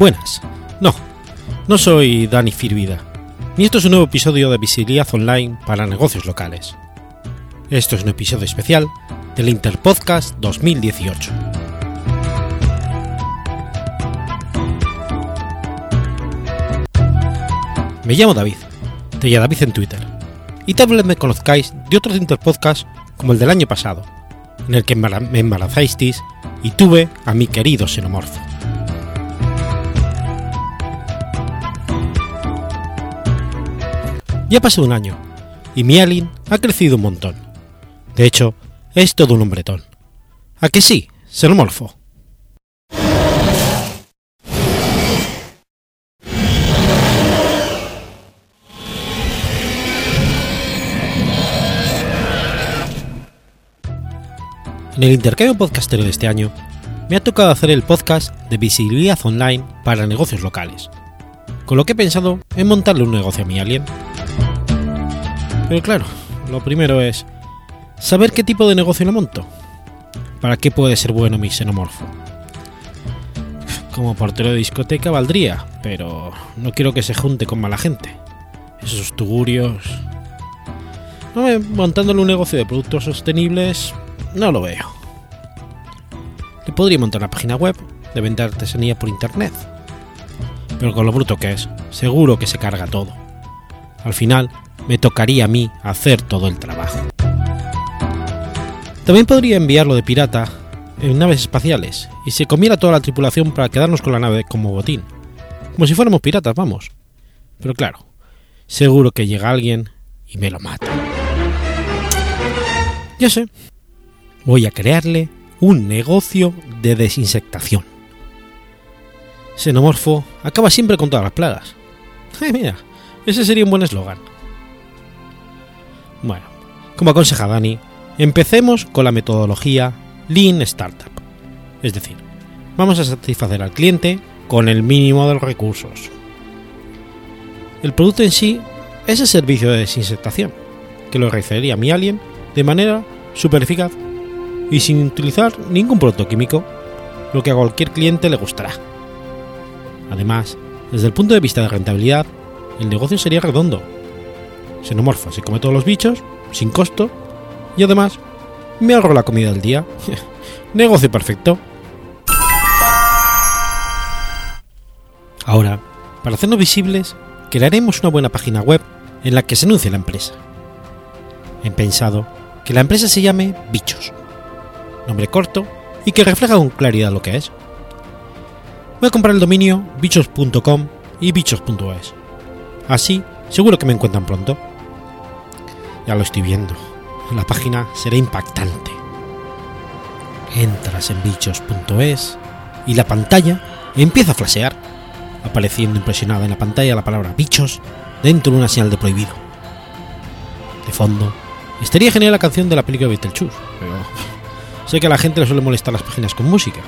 Buenas. No, no soy Dani Firvida, ni esto es un nuevo episodio de Visibilidad Online para negocios locales. Esto es un episodio especial del Interpodcast 2018. Me llamo David, te llamo David en Twitter, y tal vez me conozcáis de otros Interpodcasts como el del año pasado, en el que me embarazasteis y tuve a mi querido xenomorfo. Ya ha pasado un año, y mi alien ha crecido un montón. De hecho, es todo un hombretón. ¿A que sí, xenomorfo? En el intercambio podcastero de este año, me ha tocado hacer el podcast de visibilidad online para negocios locales, con lo que he pensado en montarle un negocio a mi alien. Pero claro, lo primero es saber qué tipo de negocio lo monto. ¿Para qué puede ser bueno mi xenomorfo? Como portero de discoteca valdría, pero no quiero que se junte con mala gente. Esos tugurios... No, montándole un negocio de productos sostenibles, no lo veo. Le podría montar una página web de vender artesanía por internet. Pero con lo bruto que es, seguro que se carga todo. Al final, me tocaría a mí hacer todo el trabajo. También podría enviarlo de pirata en naves espaciales y se comiera toda la tripulación para quedarnos con la nave como botín. Como si fuéramos piratas, vamos. Pero claro, seguro que llega alguien y me lo mata. Ya sé, voy a crearle un negocio de desinsectación. Xenomorfo acaba siempre con todas las plagas. Eh, mira, ese sería un buen eslogan. Bueno, como aconseja Dani, empecemos con la metodología Lean Startup. Es decir, vamos a satisfacer al cliente con el mínimo de los recursos. El producto en sí es el servicio de desinsectación, que lo realizaría mi alien de manera súper eficaz y sin utilizar ningún producto químico, lo que a cualquier cliente le gustará. Además, desde el punto de vista de rentabilidad, el negocio sería redondo. Xenomorfo se come todos los bichos, sin costo, y además me ahorro la comida del día. negocio perfecto. Ahora, para hacernos visibles, crearemos una buena página web en la que se anuncie la empresa. He pensado que la empresa se llame Bichos, nombre corto y que refleja con claridad lo que es. Voy a comprar el dominio bichos.com y bichos.es. Así, seguro que me encuentran pronto. Ya lo estoy viendo. La página será impactante. Entras en bichos.es y la pantalla empieza a flashear, apareciendo impresionada en la pantalla la palabra bichos dentro de una señal de prohibido. De fondo, estaría genial la canción de la película Beetlejuice, pero sé que a la gente le suele molestar las páginas con música,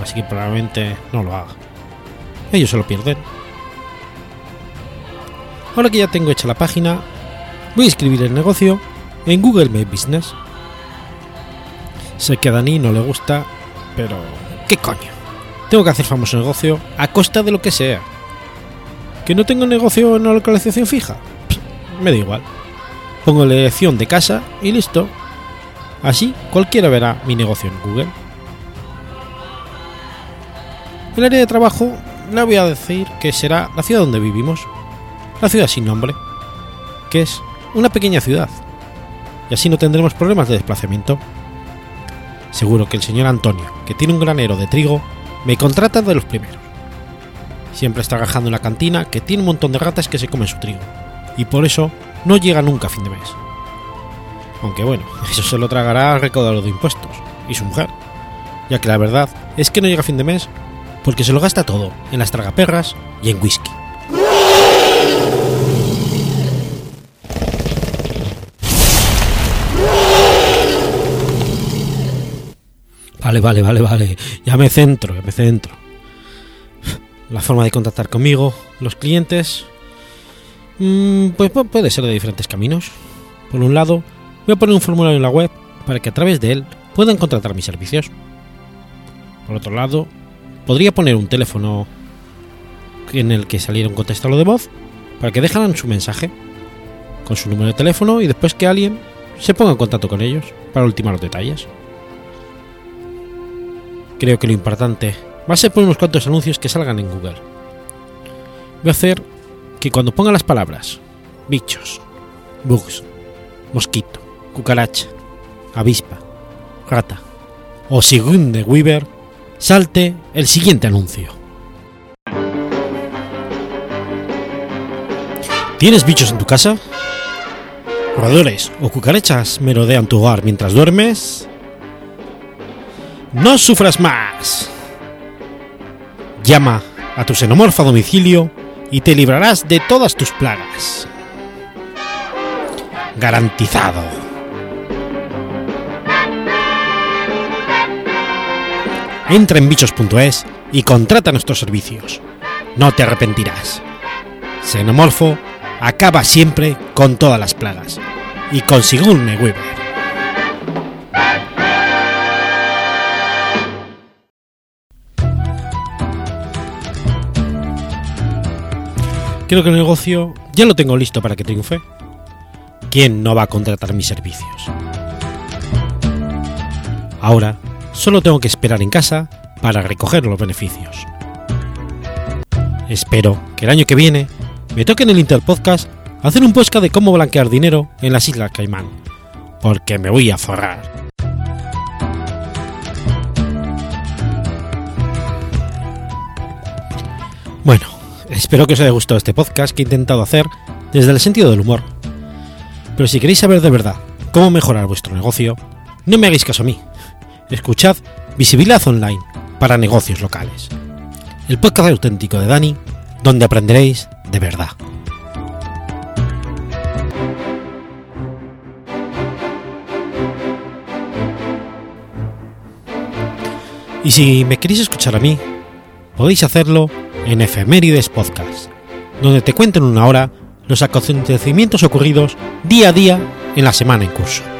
así que probablemente no lo haga. Ellos se lo pierden. Ahora que ya tengo hecha la página, voy a escribir el negocio en Google My Business. Sé que a Dani no le gusta, pero ¿qué coño? Tengo que hacer famoso negocio a costa de lo que sea. ¿Que no tengo negocio en una localización fija? Pff, me da igual. Pongo la dirección de casa y listo. Así cualquiera verá mi negocio en Google. El área de trabajo le voy a decir que será la ciudad donde vivimos. La ciudad sin nombre. Que es una pequeña ciudad. Y así no tendremos problemas de desplazamiento. Seguro que el señor Antonio, que tiene un granero de trigo, me contrata de los primeros. Siempre está trabajando en la cantina que tiene un montón de ratas que se comen su trigo. Y por eso no llega nunca a fin de mes. Aunque bueno, eso se lo tragará al recaudador de impuestos y su mujer, ya que la verdad es que no llega a fin de mes porque se lo gasta todo en las tragaperras y en whisky. Vale, vale, vale, vale. Ya me centro, ya me centro. La forma de contactar conmigo, los clientes, mm, pues puede ser de diferentes caminos. Por un lado, voy a poner un formulario en la web para que a través de él puedan contratar mis servicios. Por otro lado, podría poner un teléfono en el que saliera un contestador de voz para que dejaran su mensaje con su número de teléfono y después que alguien se ponga en contacto con ellos para ultimar los detalles. Creo que lo importante va a ser poner unos cuantos anuncios que salgan en Google. Voy a hacer que cuando ponga las palabras bichos, bugs, mosquito, cucaracha, avispa, rata o de Weaver, salte el siguiente anuncio. ¿Tienes bichos en tu casa? ¿Roedores o cucarachas merodean tu hogar mientras duermes? No sufras más. Llama a tu xenomorfo a domicilio y te librarás de todas tus plagas. Garantizado. Entra en bichos.es y contrata nuestros servicios. No te arrepentirás. Xenomorfo acaba siempre con todas las plagas. Y con Sigourney Weaver. Creo que el negocio ya lo tengo listo para que triunfe. ¿Quién no va a contratar mis servicios? Ahora solo tengo que esperar en casa para recoger los beneficios. Espero que el año que viene me toque en el Interpodcast hacer un podcast de cómo blanquear dinero en las Islas Caimán, porque me voy a forrar. Bueno, espero que os haya gustado este podcast que he intentado hacer desde el sentido del humor. Pero si queréis saber de verdad cómo mejorar vuestro negocio, no me hagáis caso a mí. Escuchad Visibilidad Online para negocios locales. El podcast auténtico de Dani, donde aprenderéis de verdad. Y si me queréis escuchar a mí, podéis hacerlo en Efemérides Podcast, donde te cuento en una hora los acontecimientos ocurridos día a día en la semana en curso.